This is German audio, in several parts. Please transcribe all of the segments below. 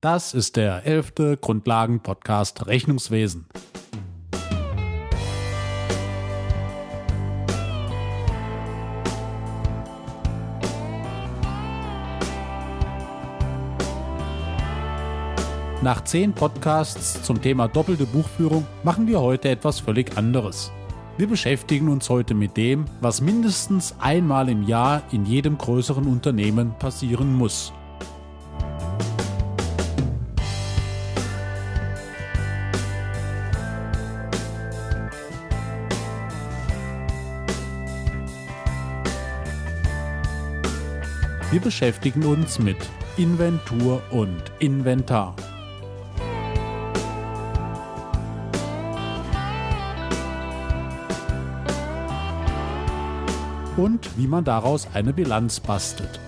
Das ist der elfte Grundlagen-Podcast Rechnungswesen. Nach zehn Podcasts zum Thema doppelte Buchführung machen wir heute etwas völlig anderes. Wir beschäftigen uns heute mit dem, was mindestens einmal im Jahr in jedem größeren Unternehmen passieren muss. Wir beschäftigen uns mit Inventur und Inventar. und wie man daraus eine Bilanz bastelt.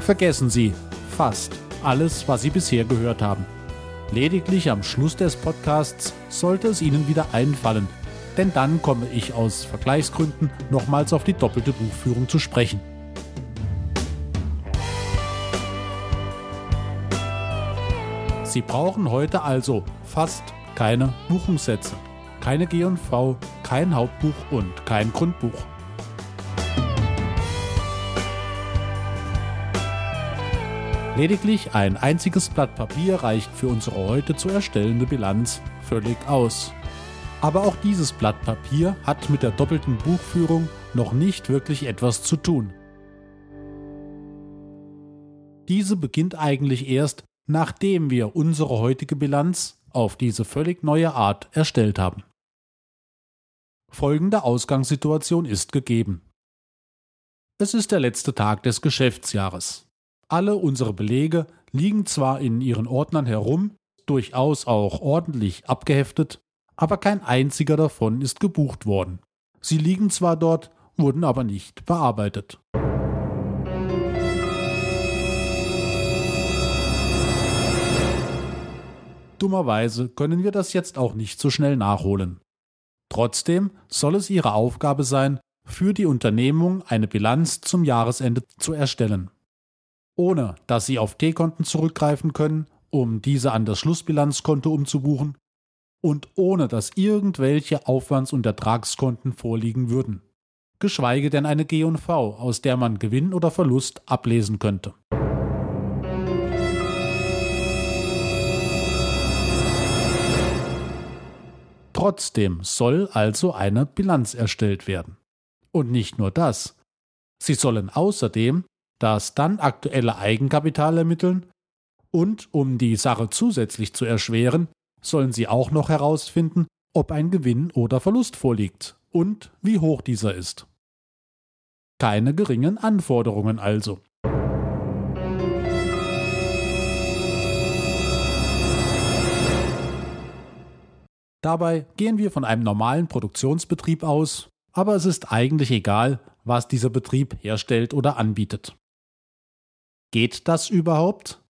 Vergessen Sie fast alles, was Sie bisher gehört haben. Lediglich am Schluss des Podcasts sollte es Ihnen wieder einfallen, denn dann komme ich aus Vergleichsgründen nochmals auf die doppelte Buchführung zu sprechen. Sie brauchen heute also fast keine Buchungssätze, keine G&V, kein Hauptbuch und kein Grundbuch. Lediglich ein einziges Blatt Papier reicht für unsere heute zu erstellende Bilanz völlig aus. Aber auch dieses Blatt Papier hat mit der doppelten Buchführung noch nicht wirklich etwas zu tun. Diese beginnt eigentlich erst, nachdem wir unsere heutige Bilanz auf diese völlig neue Art erstellt haben. Folgende Ausgangssituation ist gegeben. Es ist der letzte Tag des Geschäftsjahres. Alle unsere Belege liegen zwar in ihren Ordnern herum, durchaus auch ordentlich abgeheftet, aber kein einziger davon ist gebucht worden. Sie liegen zwar dort, wurden aber nicht bearbeitet. Dummerweise können wir das jetzt auch nicht so schnell nachholen. Trotzdem soll es Ihre Aufgabe sein, für die Unternehmung eine Bilanz zum Jahresende zu erstellen. Ohne dass Sie auf T-Konten zurückgreifen können, um diese an das Schlussbilanzkonto umzubuchen, und ohne dass irgendwelche Aufwands- und Ertragskonten vorliegen würden. Geschweige denn eine G&V, aus der man Gewinn oder Verlust ablesen könnte. Trotzdem soll also eine Bilanz erstellt werden. Und nicht nur das. Sie sollen außerdem das dann aktuelle Eigenkapital ermitteln und um die Sache zusätzlich zu erschweren, sollen Sie auch noch herausfinden, ob ein Gewinn oder Verlust vorliegt und wie hoch dieser ist. Keine geringen Anforderungen also. Dabei gehen wir von einem normalen Produktionsbetrieb aus, aber es ist eigentlich egal, was dieser Betrieb herstellt oder anbietet. Geht das überhaupt?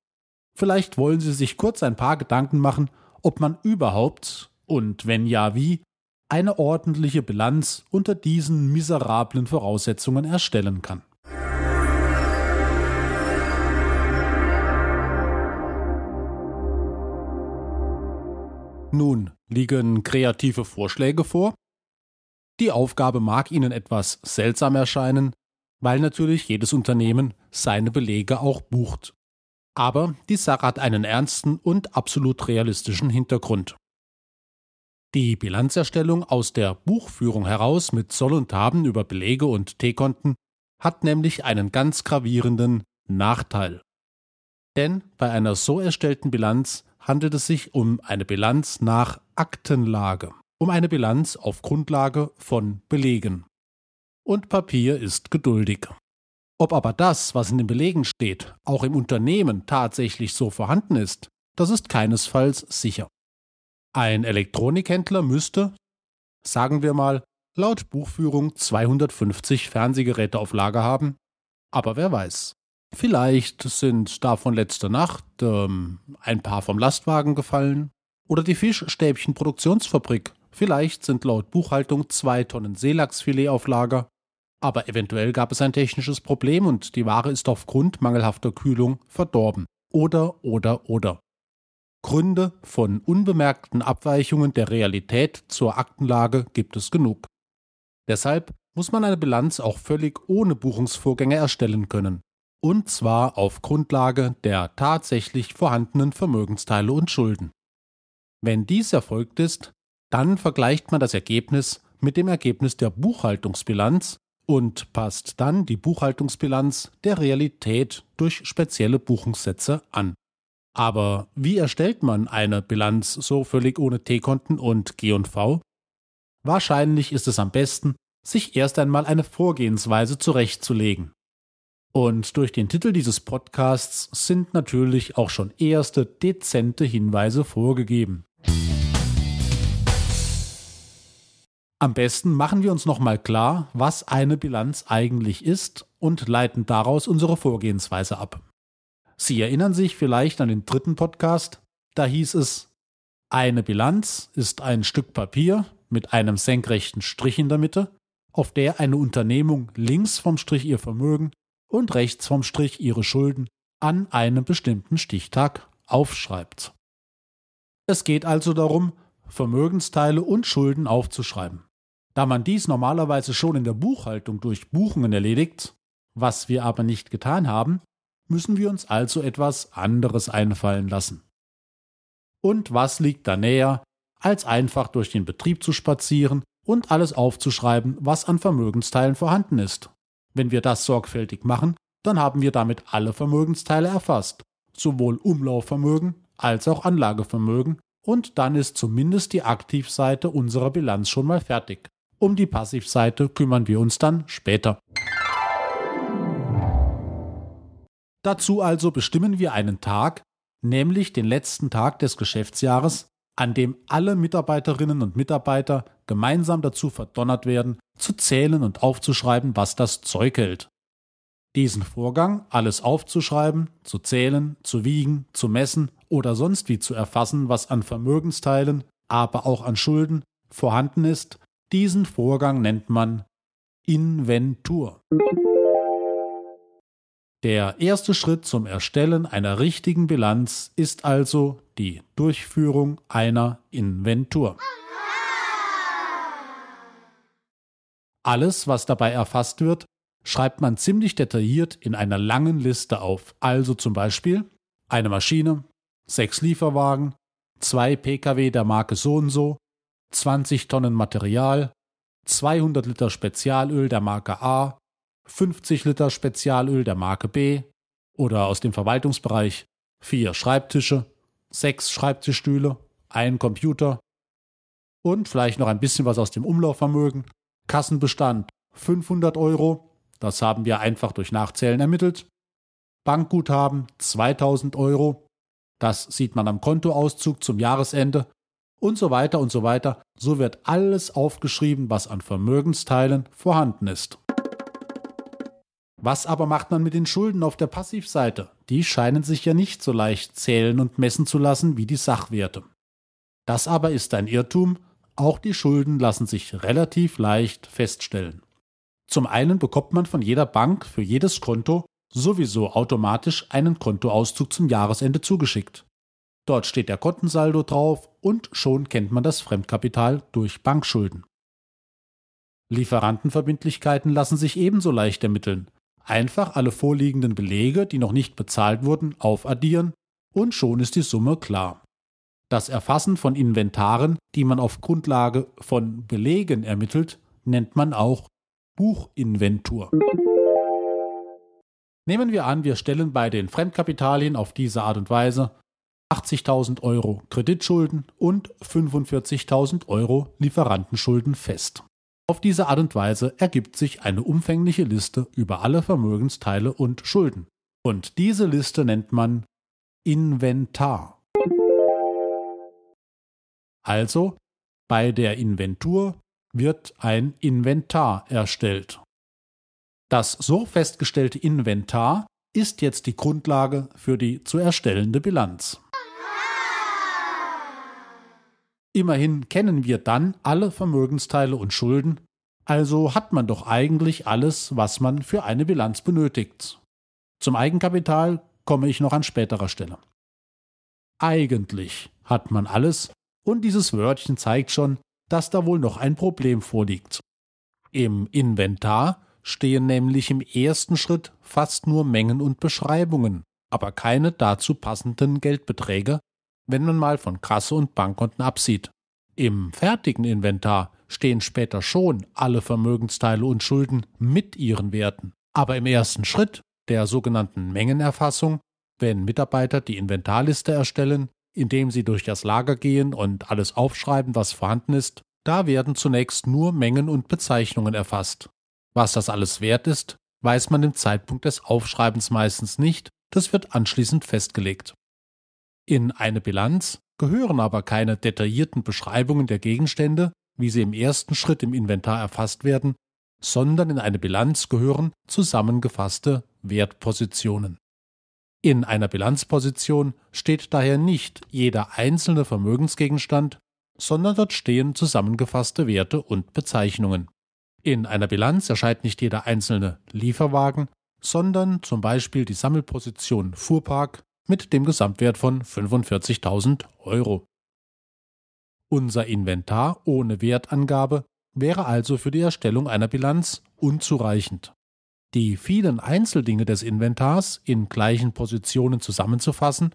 Vielleicht wollen Sie sich kurz ein paar Gedanken machen, ob man überhaupt, und wenn ja wie, eine ordentliche Bilanz unter diesen miserablen Voraussetzungen erstellen kann. Nun liegen kreative Vorschläge vor. Die Aufgabe mag Ihnen etwas seltsam erscheinen, weil natürlich jedes Unternehmen seine Belege auch bucht. Aber die Sache hat einen ernsten und absolut realistischen Hintergrund. Die Bilanzerstellung aus der Buchführung heraus mit Soll und Haben über Belege und T-Konten hat nämlich einen ganz gravierenden Nachteil. Denn bei einer so erstellten Bilanz handelt es sich um eine Bilanz nach Aktenlage, um eine Bilanz auf Grundlage von Belegen. Und Papier ist geduldig. Ob aber das, was in den Belegen steht, auch im Unternehmen tatsächlich so vorhanden ist, das ist keinesfalls sicher. Ein Elektronikhändler müsste, sagen wir mal, laut Buchführung 250 Fernsehgeräte auf Lager haben, aber wer weiß. Vielleicht sind davon letzte Nacht ähm, ein paar vom Lastwagen gefallen oder die Fischstäbchenproduktionsfabrik Vielleicht sind laut Buchhaltung zwei Tonnen Seelachsfilet auf Lager, aber eventuell gab es ein technisches Problem und die Ware ist aufgrund mangelhafter Kühlung verdorben. Oder, oder, oder. Gründe von unbemerkten Abweichungen der Realität zur Aktenlage gibt es genug. Deshalb muss man eine Bilanz auch völlig ohne Buchungsvorgänge erstellen können. Und zwar auf Grundlage der tatsächlich vorhandenen Vermögensteile und Schulden. Wenn dies erfolgt ist, dann vergleicht man das Ergebnis mit dem Ergebnis der Buchhaltungsbilanz und passt dann die Buchhaltungsbilanz der Realität durch spezielle Buchungssätze an. Aber wie erstellt man eine Bilanz so völlig ohne T-Konten und G&V? Wahrscheinlich ist es am besten, sich erst einmal eine Vorgehensweise zurechtzulegen. Und durch den Titel dieses Podcasts sind natürlich auch schon erste dezente Hinweise vorgegeben. Am besten machen wir uns nochmal klar, was eine Bilanz eigentlich ist und leiten daraus unsere Vorgehensweise ab. Sie erinnern sich vielleicht an den dritten Podcast, da hieß es, eine Bilanz ist ein Stück Papier mit einem senkrechten Strich in der Mitte, auf der eine Unternehmung links vom Strich ihr Vermögen und rechts vom Strich ihre Schulden an einem bestimmten Stichtag aufschreibt. Es geht also darum, Vermögensteile und Schulden aufzuschreiben. Da man dies normalerweise schon in der Buchhaltung durch Buchungen erledigt, was wir aber nicht getan haben, müssen wir uns also etwas anderes einfallen lassen. Und was liegt da näher, als einfach durch den Betrieb zu spazieren und alles aufzuschreiben, was an Vermögensteilen vorhanden ist. Wenn wir das sorgfältig machen, dann haben wir damit alle Vermögensteile erfasst, sowohl Umlaufvermögen als auch Anlagevermögen, und dann ist zumindest die Aktivseite unserer Bilanz schon mal fertig. Um die Passivseite kümmern wir uns dann später. Dazu also bestimmen wir einen Tag, nämlich den letzten Tag des Geschäftsjahres, an dem alle Mitarbeiterinnen und Mitarbeiter gemeinsam dazu verdonnert werden, zu zählen und aufzuschreiben, was das Zeug hält. Diesen Vorgang, alles aufzuschreiben, zu zählen, zu wiegen, zu messen oder sonst wie zu erfassen, was an Vermögensteilen, aber auch an Schulden vorhanden ist, diesen Vorgang nennt man Inventur. Der erste Schritt zum Erstellen einer richtigen Bilanz ist also die Durchführung einer Inventur. Alles, was dabei erfasst wird, schreibt man ziemlich detailliert in einer langen Liste auf. Also zum Beispiel eine Maschine, sechs Lieferwagen, zwei Pkw der Marke so und so, 20 Tonnen Material, 200 Liter Spezialöl der Marke A, 50 Liter Spezialöl der Marke B oder aus dem Verwaltungsbereich vier Schreibtische, sechs Schreibtischstühle, ein Computer und vielleicht noch ein bisschen was aus dem Umlaufvermögen. Kassenbestand 500 Euro, das haben wir einfach durch Nachzählen ermittelt. Bankguthaben 2000 Euro, das sieht man am Kontoauszug zum Jahresende und so weiter und so weiter. So wird alles aufgeschrieben, was an Vermögensteilen vorhanden ist. Was aber macht man mit den Schulden auf der Passivseite? Die scheinen sich ja nicht so leicht zählen und messen zu lassen wie die Sachwerte. Das aber ist ein Irrtum, auch die Schulden lassen sich relativ leicht feststellen. Zum einen bekommt man von jeder Bank für jedes Konto sowieso automatisch einen Kontoauszug zum Jahresende zugeschickt. Dort steht der Kontensaldo drauf und schon kennt man das Fremdkapital durch Bankschulden. Lieferantenverbindlichkeiten lassen sich ebenso leicht ermitteln. Einfach alle vorliegenden Belege, die noch nicht bezahlt wurden, aufaddieren und schon ist die Summe klar. Das Erfassen von Inventaren, die man auf Grundlage von Belegen ermittelt, nennt man auch Buchinventur. Nehmen wir an, wir stellen bei den Fremdkapitalien auf diese Art und Weise 80.000 Euro Kreditschulden und 45.000 Euro Lieferantenschulden fest. Auf diese Art und Weise ergibt sich eine umfängliche Liste über alle Vermögensteile und Schulden. Und diese Liste nennt man Inventar. Also, bei der Inventur wird ein Inventar erstellt. Das so festgestellte Inventar ist jetzt die Grundlage für die zu erstellende Bilanz. Immerhin kennen wir dann alle Vermögensteile und Schulden, also hat man doch eigentlich alles, was man für eine Bilanz benötigt. Zum Eigenkapital komme ich noch an späterer Stelle. Eigentlich hat man alles, und dieses Wörtchen zeigt schon, dass da wohl noch ein Problem vorliegt. Im Inventar stehen nämlich im ersten Schritt fast nur Mengen und Beschreibungen, aber keine dazu passenden Geldbeträge, wenn man mal von Kasse und Bankkonten absieht. Im fertigen Inventar stehen später schon alle Vermögensteile und Schulden mit ihren Werten. Aber im ersten Schritt, der sogenannten Mengenerfassung, wenn Mitarbeiter die Inventarliste erstellen, indem sie durch das Lager gehen und alles aufschreiben, was vorhanden ist, da werden zunächst nur Mengen und Bezeichnungen erfasst. Was das alles wert ist, weiß man im Zeitpunkt des Aufschreibens meistens nicht, das wird anschließend festgelegt. In eine Bilanz gehören aber keine detaillierten Beschreibungen der Gegenstände, wie sie im ersten Schritt im Inventar erfasst werden, sondern in eine Bilanz gehören zusammengefasste Wertpositionen. In einer Bilanzposition steht daher nicht jeder einzelne Vermögensgegenstand, sondern dort stehen zusammengefasste Werte und Bezeichnungen. In einer Bilanz erscheint nicht jeder einzelne Lieferwagen, sondern zum Beispiel die Sammelposition Fuhrpark mit dem Gesamtwert von 45.000 Euro. Unser Inventar ohne Wertangabe wäre also für die Erstellung einer Bilanz unzureichend. Die vielen Einzeldinge des Inventars in gleichen Positionen zusammenzufassen,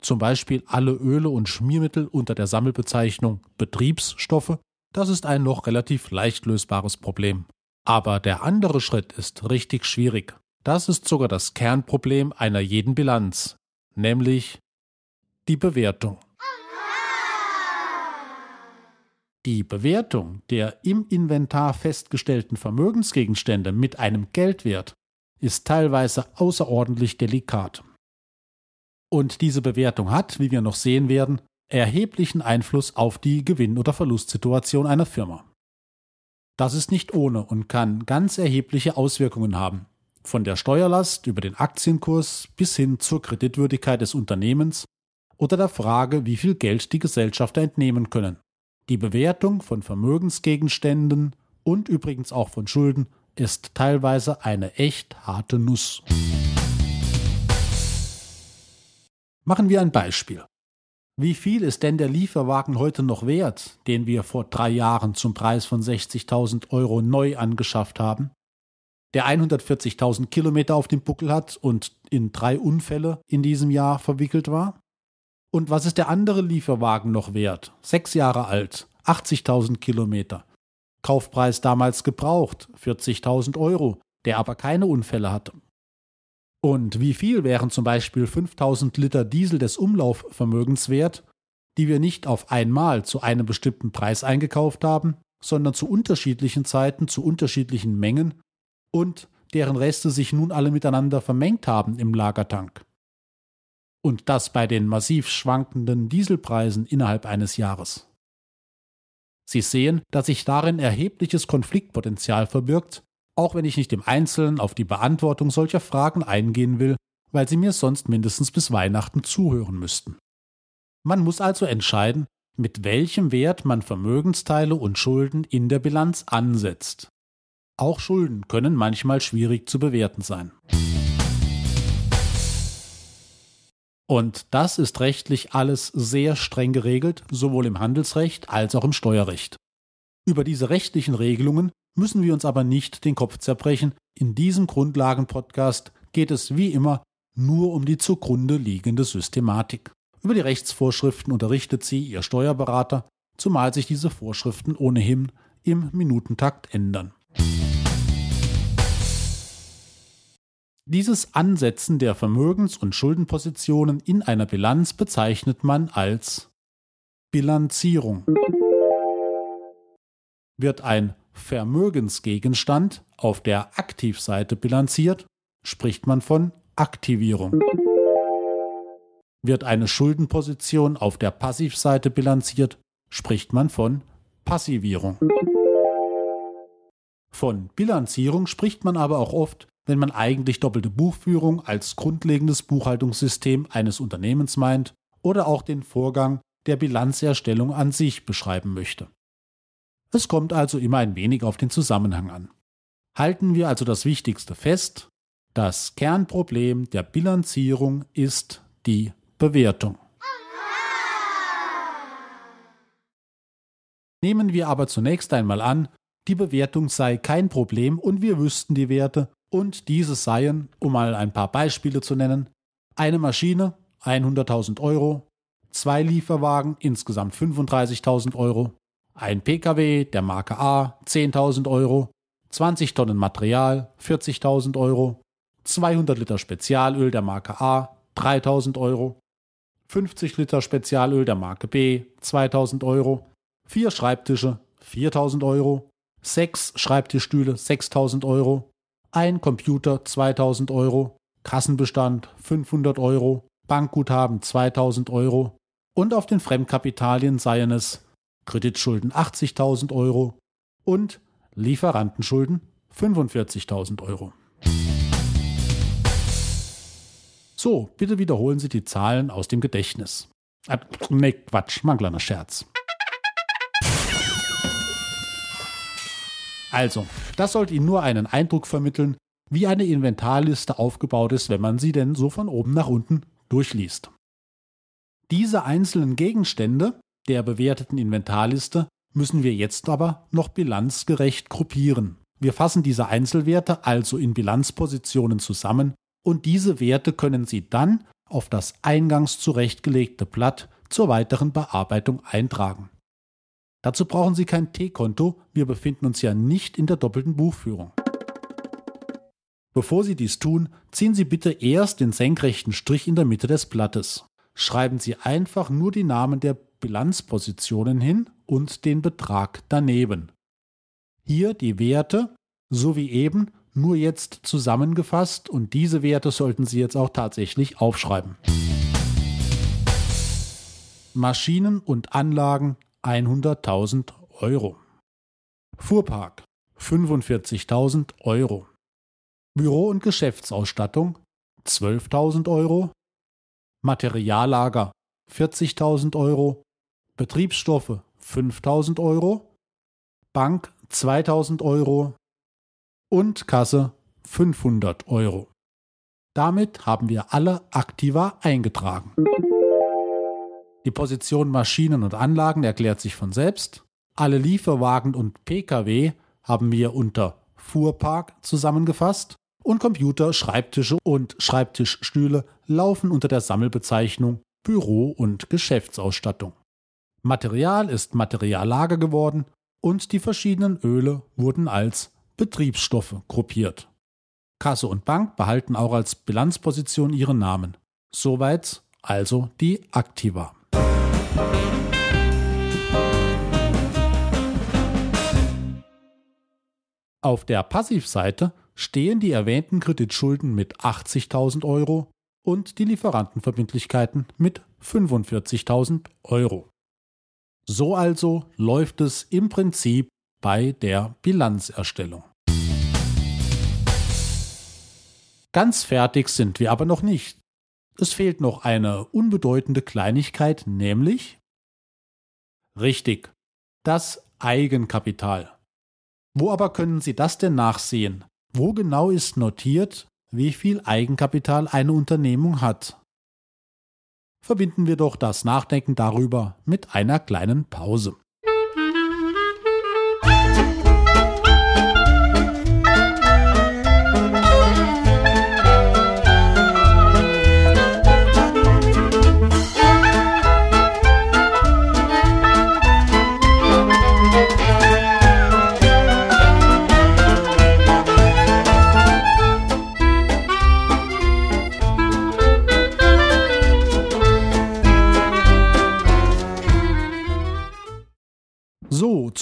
zum Beispiel alle Öle und Schmiermittel unter der Sammelbezeichnung Betriebsstoffe, das ist ein noch relativ leicht lösbares Problem. Aber der andere Schritt ist richtig schwierig. Das ist sogar das Kernproblem einer jeden Bilanz, nämlich die Bewertung. Die Bewertung der im Inventar festgestellten Vermögensgegenstände mit einem Geldwert ist teilweise außerordentlich delikat. Und diese Bewertung hat, wie wir noch sehen werden, erheblichen Einfluss auf die Gewinn- oder Verlustsituation einer Firma. Das ist nicht ohne und kann ganz erhebliche Auswirkungen haben, von der Steuerlast über den Aktienkurs bis hin zur Kreditwürdigkeit des Unternehmens oder der Frage, wie viel Geld die Gesellschafter entnehmen können. Die Bewertung von Vermögensgegenständen und übrigens auch von Schulden ist teilweise eine echt harte Nuss. Machen wir ein Beispiel. Wie viel ist denn der Lieferwagen heute noch wert, den wir vor drei Jahren zum Preis von 60.000 Euro neu angeschafft haben? Der 140.000 Kilometer auf dem Buckel hat und in drei Unfälle in diesem Jahr verwickelt war? Und was ist der andere Lieferwagen noch wert? Sechs Jahre alt, 80.000 Kilometer. Kaufpreis damals gebraucht, 40.000 Euro, der aber keine Unfälle hatte. Und wie viel wären zum Beispiel 5000 Liter Diesel des Umlaufvermögens wert, die wir nicht auf einmal zu einem bestimmten Preis eingekauft haben, sondern zu unterschiedlichen Zeiten, zu unterschiedlichen Mengen und deren Reste sich nun alle miteinander vermengt haben im Lagertank. Und das bei den massiv schwankenden Dieselpreisen innerhalb eines Jahres. Sie sehen, dass sich darin erhebliches Konfliktpotenzial verbirgt, auch wenn ich nicht im Einzelnen auf die Beantwortung solcher Fragen eingehen will, weil Sie mir sonst mindestens bis Weihnachten zuhören müssten. Man muss also entscheiden, mit welchem Wert man Vermögensteile und Schulden in der Bilanz ansetzt. Auch Schulden können manchmal schwierig zu bewerten sein. Und das ist rechtlich alles sehr streng geregelt, sowohl im Handelsrecht als auch im Steuerrecht. Über diese rechtlichen Regelungen müssen wir uns aber nicht den Kopf zerbrechen. In diesem Grundlagenpodcast geht es wie immer nur um die zugrunde liegende Systematik. Über die Rechtsvorschriften unterrichtet sie Ihr Steuerberater, zumal sich diese Vorschriften ohnehin im Minutentakt ändern. Dieses Ansetzen der Vermögens- und Schuldenpositionen in einer Bilanz bezeichnet man als Bilanzierung. Wird ein Vermögensgegenstand auf der Aktivseite bilanziert, spricht man von Aktivierung. Wird eine Schuldenposition auf der Passivseite bilanziert, spricht man von Passivierung. Von Bilanzierung spricht man aber auch oft, wenn man eigentlich doppelte Buchführung als grundlegendes Buchhaltungssystem eines Unternehmens meint oder auch den Vorgang, der Bilanzerstellung an sich beschreiben möchte. Es kommt also immer ein wenig auf den Zusammenhang an. Halten wir also das Wichtigste fest, das Kernproblem der Bilanzierung ist die Bewertung. Nehmen wir aber zunächst einmal an, die Bewertung sei kein Problem und wir wüssten die Werte und diese seien, um mal ein paar Beispiele zu nennen, eine Maschine 100.000 Euro, zwei Lieferwagen insgesamt 35.000 Euro, ein Pkw der Marke A 10.000 Euro, 20 Tonnen Material 40.000 Euro, 200 Liter Spezialöl der Marke A 3.000 Euro, 50 Liter Spezialöl der Marke B 2.000 Euro, vier Schreibtische 4.000 Euro, sechs Schreibtischstühle 6.000 Euro, ein Computer 2.000 Euro, Kassenbestand 500 Euro, Bankguthaben 2.000 Euro und auf den Fremdkapitalien seien es Kreditschulden 80.000 Euro und Lieferantenschulden 45.000 Euro. So, bitte wiederholen Sie die Zahlen aus dem Gedächtnis. Äh, ne, Quatsch, mal ein kleiner Scherz. Also, das sollte Ihnen nur einen Eindruck vermitteln, wie eine Inventarliste aufgebaut ist, wenn man sie denn so von oben nach unten durchliest. Diese einzelnen Gegenstände der bewerteten Inventarliste müssen wir jetzt aber noch bilanzgerecht gruppieren. Wir fassen diese Einzelwerte also in Bilanzpositionen zusammen und diese Werte können Sie dann auf das eingangs zurechtgelegte Blatt zur weiteren Bearbeitung eintragen. Dazu brauchen Sie kein T-Konto, wir befinden uns ja nicht in der doppelten Buchführung. Bevor Sie dies tun, ziehen Sie bitte erst den senkrechten Strich in der Mitte des Blattes. Schreiben Sie einfach nur die Namen der Bilanzpositionen hin und den Betrag daneben. Hier die Werte, so wie eben, nur jetzt zusammengefasst und diese Werte sollten Sie jetzt auch tatsächlich aufschreiben. Maschinen und Anlagen 100.000 Euro. Fuhrpark 45.000 Euro. Büro- und Geschäftsausstattung 12.000 Euro. Materiallager 40.000 Euro. Betriebsstoffe 5.000 Euro. Bank 2.000 Euro. Und Kasse 500 Euro. Damit haben wir alle Aktiva eingetragen. Die Position Maschinen und Anlagen erklärt sich von selbst. Alle Lieferwagen und Pkw haben wir unter Fuhrpark zusammengefasst und Computer, Schreibtische und Schreibtischstühle laufen unter der Sammelbezeichnung Büro- und Geschäftsausstattung. Material ist Materiallager geworden und die verschiedenen Öle wurden als Betriebsstoffe gruppiert. Kasse und Bank behalten auch als Bilanzposition ihren Namen. Soweit also die Aktiva. Auf der Passivseite stehen die erwähnten Kreditschulden mit 80.000 Euro und die Lieferantenverbindlichkeiten mit 45.000 Euro. So also läuft es im Prinzip bei der Bilanzerstellung. Ganz fertig sind wir aber noch nicht. Es fehlt noch eine unbedeutende Kleinigkeit, nämlich richtig, das Eigenkapital. Wo aber können Sie das denn nachsehen? Wo genau ist notiert, wie viel Eigenkapital eine Unternehmung hat? Verbinden wir doch das Nachdenken darüber mit einer kleinen Pause.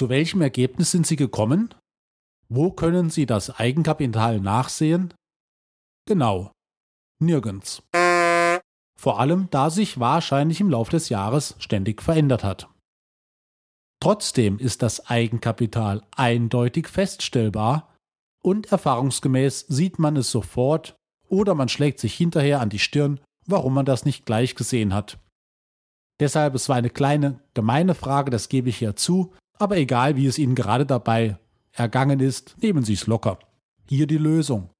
Zu welchem Ergebnis sind Sie gekommen? Wo können Sie das Eigenkapital nachsehen? Genau, nirgends. Vor allem, da sich wahrscheinlich im Laufe des Jahres ständig verändert hat. Trotzdem ist das Eigenkapital eindeutig feststellbar und erfahrungsgemäß sieht man es sofort oder man schlägt sich hinterher an die Stirn, warum man das nicht gleich gesehen hat. Deshalb, es war eine kleine, gemeine Frage, das gebe ich hier zu, aber egal, wie es Ihnen gerade dabei ergangen ist, nehmen Sie es locker. Hier die Lösung.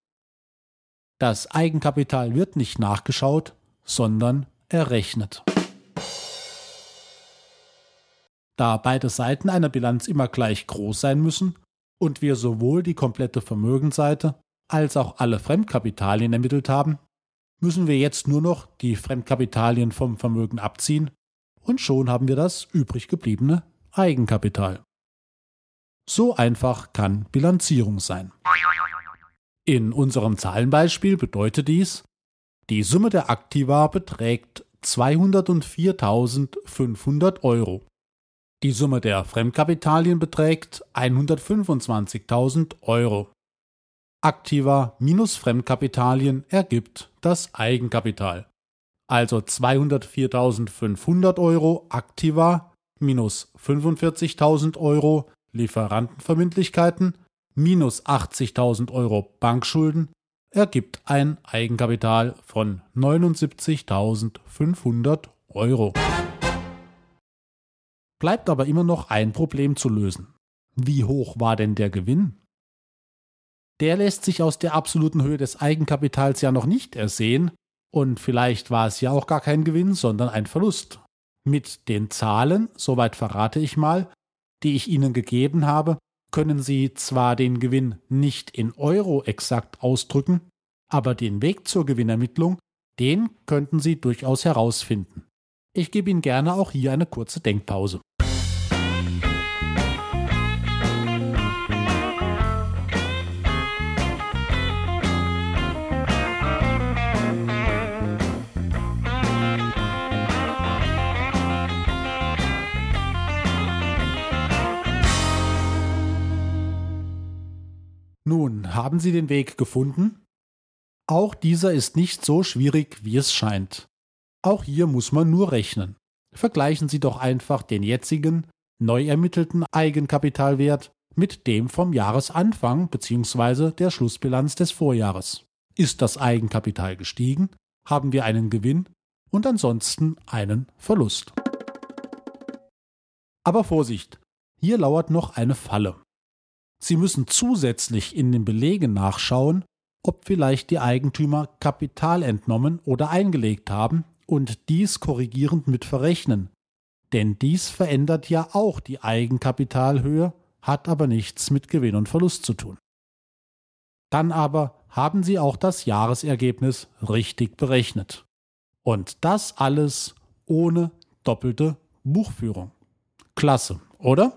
Das Eigenkapital wird nicht nachgeschaut, sondern errechnet. Da beide Seiten einer Bilanz immer gleich groß sein müssen und wir sowohl die komplette Vermögensseite als auch alle Fremdkapitalien ermittelt haben, müssen wir jetzt nur noch die Fremdkapitalien vom Vermögen abziehen und schon haben wir das übrig gebliebene Eigenkapital. So einfach kann Bilanzierung sein. In unserem Zahlenbeispiel bedeutet dies, die Summe der Aktiva beträgt 204.500 Euro. Die Summe der Fremdkapitalien beträgt 125.000 Euro. Aktiva minus Fremdkapitalien ergibt das Eigenkapital. Also 204.500 Euro Aktiva minus 45.000 Euro Lieferantenverbindlichkeiten minus 80.000 Euro Bankschulden ergibt ein Eigenkapital von 79.500 Euro. Bleibt aber immer noch ein Problem zu lösen. Wie hoch war denn der Gewinn? Der lässt sich aus der absoluten Höhe des Eigenkapitals ja noch nicht ersehen, und vielleicht war es ja auch gar kein Gewinn, sondern ein Verlust. Mit den Zahlen, soweit verrate ich mal, die ich Ihnen gegeben habe, können Sie zwar den Gewinn nicht in Euro exakt ausdrücken, aber den Weg zur Gewinnermittlung, den könnten Sie durchaus herausfinden. Ich gebe Ihnen gerne auch hier eine kurze Denkpause. Nun, haben Sie den Weg gefunden? Auch dieser ist nicht so schwierig, wie es scheint. Auch hier muss man nur rechnen. Vergleichen Sie doch einfach den jetzigen, neu ermittelten Eigenkapitalwert mit dem vom Jahresanfang bzw. der Schlussbilanz des Vorjahres. Ist das Eigenkapital gestiegen, haben wir einen Gewinn und ansonsten einen Verlust. Aber Vorsicht, hier lauert noch eine Falle. Sie müssen zusätzlich in den Belegen nachschauen, ob vielleicht die Eigentümer Kapital entnommen oder eingelegt haben und dies korrigierend mit verrechnen. Denn dies verändert ja auch die Eigenkapitalhöhe, hat aber nichts mit Gewinn und Verlust zu tun. Dann aber haben Sie auch das Jahresergebnis richtig berechnet. Und das alles ohne doppelte Buchführung. Klasse, oder?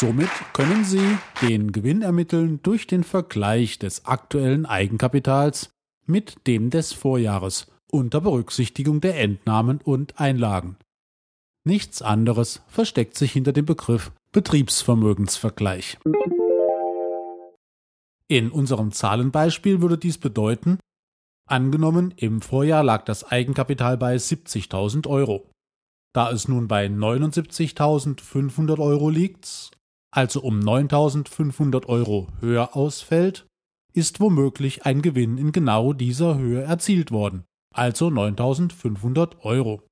Somit können Sie den Gewinn ermitteln durch den Vergleich des aktuellen Eigenkapitals mit dem des Vorjahres unter Berücksichtigung der Entnahmen und Einlagen. Nichts anderes versteckt sich hinter dem Begriff Betriebsvermögensvergleich. In unserem Zahlenbeispiel würde dies bedeuten, angenommen im Vorjahr lag das Eigenkapital bei 70.000 Euro. Da es nun bei 79.500 Euro liegt, also um 9.500 Euro höher ausfällt, ist womöglich ein Gewinn in genau dieser Höhe erzielt worden, also 9.500 Euro.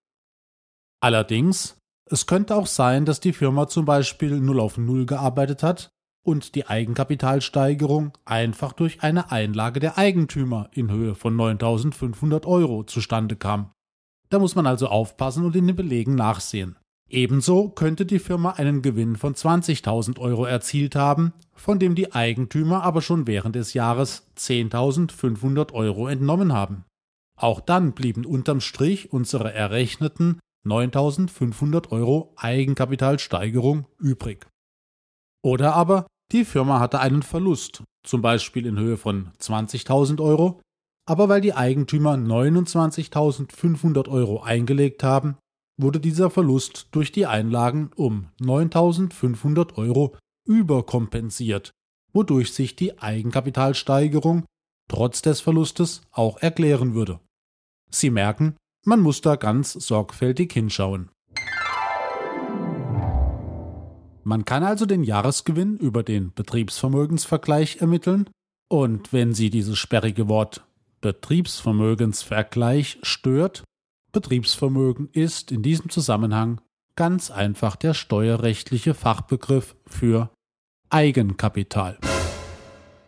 Allerdings, es könnte auch sein, dass die Firma zum Beispiel 0 auf 0 gearbeitet hat und die Eigenkapitalsteigerung einfach durch eine Einlage der Eigentümer in Höhe von 9.500 Euro zustande kam. Da muss man also aufpassen und in den Belegen nachsehen. Ebenso könnte die Firma einen Gewinn von 20.000 Euro erzielt haben, von dem die Eigentümer aber schon während des Jahres 10.500 Euro entnommen haben. Auch dann blieben unterm Strich unsere errechneten 9.500 Euro Eigenkapitalsteigerung übrig. Oder aber die Firma hatte einen Verlust, zum Beispiel in Höhe von 20.000 Euro, aber weil die Eigentümer 29.500 Euro eingelegt haben, wurde dieser Verlust durch die Einlagen um 9.500 Euro überkompensiert, wodurch sich die Eigenkapitalsteigerung trotz des Verlustes auch erklären würde. Sie merken, man muss da ganz sorgfältig hinschauen. Man kann also den Jahresgewinn über den Betriebsvermögensvergleich ermitteln, und wenn Sie dieses sperrige Wort Betriebsvermögensvergleich stört. Betriebsvermögen ist in diesem Zusammenhang ganz einfach der steuerrechtliche Fachbegriff für Eigenkapital.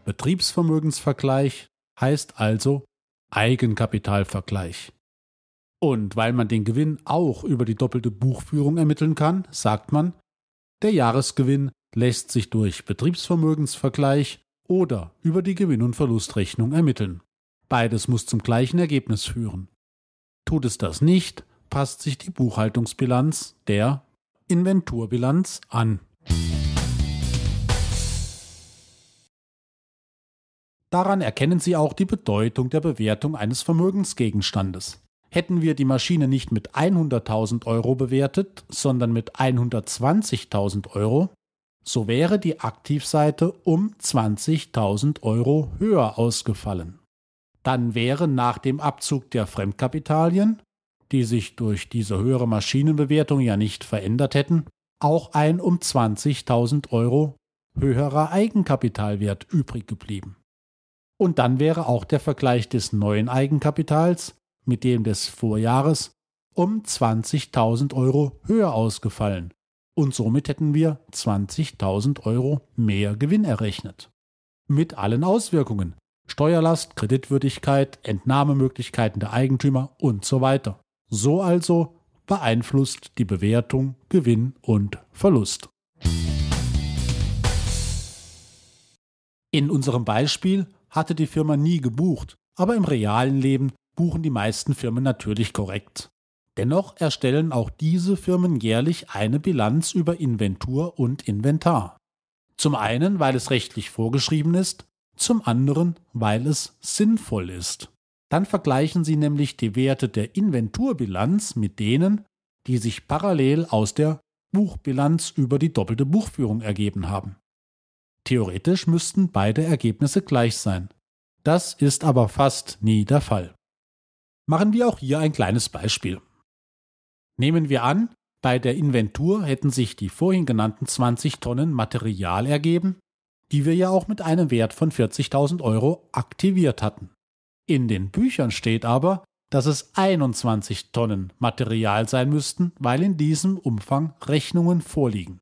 Betriebsvermögensvergleich heißt also Eigenkapitalvergleich. Und weil man den Gewinn auch über die doppelte Buchführung ermitteln kann, sagt man, der Jahresgewinn lässt sich durch Betriebsvermögensvergleich oder über die Gewinn- und Verlustrechnung ermitteln. Beides muss zum gleichen Ergebnis führen. Tut es das nicht, passt sich die Buchhaltungsbilanz der Inventurbilanz an. Daran erkennen Sie auch die Bedeutung der Bewertung eines Vermögensgegenstandes. Hätten wir die Maschine nicht mit 100.000 Euro bewertet, sondern mit 120.000 Euro, so wäre die Aktivseite um 20.000 Euro höher ausgefallen. Dann wäre nach dem Abzug der Fremdkapitalien die sich durch diese höhere Maschinenbewertung ja nicht verändert hätten, auch ein um 20.000 Euro höherer Eigenkapitalwert übrig geblieben. Und dann wäre auch der Vergleich des neuen Eigenkapitals mit dem des Vorjahres um 20.000 Euro höher ausgefallen und somit hätten wir 20.000 Euro mehr Gewinn errechnet. Mit allen Auswirkungen Steuerlast, Kreditwürdigkeit, Entnahmemöglichkeiten der Eigentümer und so weiter. So also beeinflusst die Bewertung Gewinn und Verlust. In unserem Beispiel hatte die Firma nie gebucht, aber im realen Leben buchen die meisten Firmen natürlich korrekt. Dennoch erstellen auch diese Firmen jährlich eine Bilanz über Inventur und Inventar. Zum einen, weil es rechtlich vorgeschrieben ist, zum anderen, weil es sinnvoll ist. Dann vergleichen Sie nämlich die Werte der Inventurbilanz mit denen, die sich parallel aus der Buchbilanz über die doppelte Buchführung ergeben haben. Theoretisch müssten beide Ergebnisse gleich sein. Das ist aber fast nie der Fall. Machen wir auch hier ein kleines Beispiel. Nehmen wir an, bei der Inventur hätten sich die vorhin genannten 20 Tonnen Material ergeben, die wir ja auch mit einem Wert von 40.000 Euro aktiviert hatten. In den Büchern steht aber, dass es 21 Tonnen Material sein müssten, weil in diesem Umfang Rechnungen vorliegen.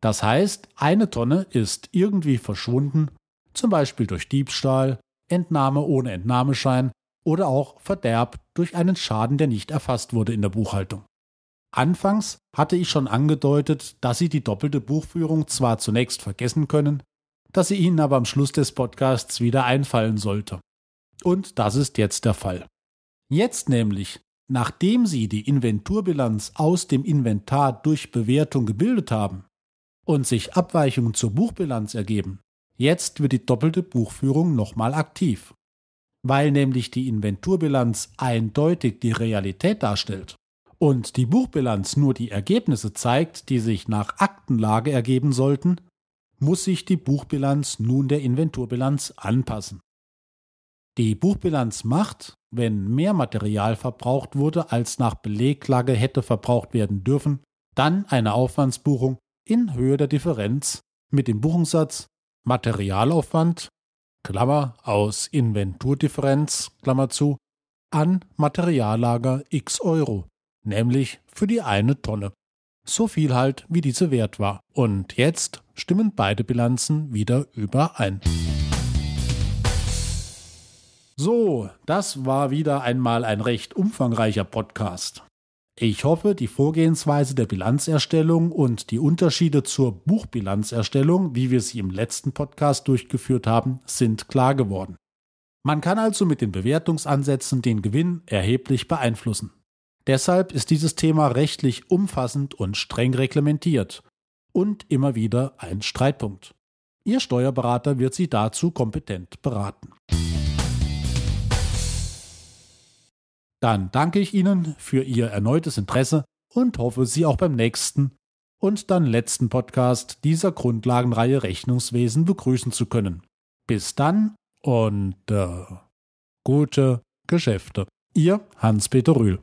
Das heißt, eine Tonne ist irgendwie verschwunden, zum Beispiel durch Diebstahl, Entnahme ohne Entnahmeschein oder auch Verderb durch einen Schaden, der nicht erfasst wurde in der Buchhaltung. Anfangs hatte ich schon angedeutet, dass Sie die doppelte Buchführung zwar zunächst vergessen können, dass sie Ihnen aber am Schluss des Podcasts wieder einfallen sollte. Und das ist jetzt der Fall. Jetzt nämlich, nachdem Sie die Inventurbilanz aus dem Inventar durch Bewertung gebildet haben und sich Abweichungen zur Buchbilanz ergeben, jetzt wird die doppelte Buchführung nochmal aktiv. Weil nämlich die Inventurbilanz eindeutig die Realität darstellt und die Buchbilanz nur die Ergebnisse zeigt, die sich nach Aktenlage ergeben sollten, muss sich die Buchbilanz nun der Inventurbilanz anpassen. Die Buchbilanz macht, wenn mehr Material verbraucht wurde, als nach Beleglage hätte verbraucht werden dürfen, dann eine Aufwandsbuchung in Höhe der Differenz mit dem Buchungssatz Materialaufwand Klammer aus Inventurdifferenz Klammer zu an Materiallager x Euro, nämlich für die eine Tonne. So viel halt, wie diese wert war. Und jetzt stimmen beide Bilanzen wieder überein. So, das war wieder einmal ein recht umfangreicher Podcast. Ich hoffe, die Vorgehensweise der Bilanzerstellung und die Unterschiede zur Buchbilanzerstellung, wie wir sie im letzten Podcast durchgeführt haben, sind klar geworden. Man kann also mit den Bewertungsansätzen den Gewinn erheblich beeinflussen. Deshalb ist dieses Thema rechtlich umfassend und streng reglementiert und immer wieder ein Streitpunkt. Ihr Steuerberater wird Sie dazu kompetent beraten. Dann danke ich Ihnen für Ihr erneutes Interesse und hoffe, Sie auch beim nächsten und dann letzten Podcast dieser Grundlagenreihe Rechnungswesen begrüßen zu können. Bis dann und äh, gute Geschäfte. Ihr Hans-Peter Rühl.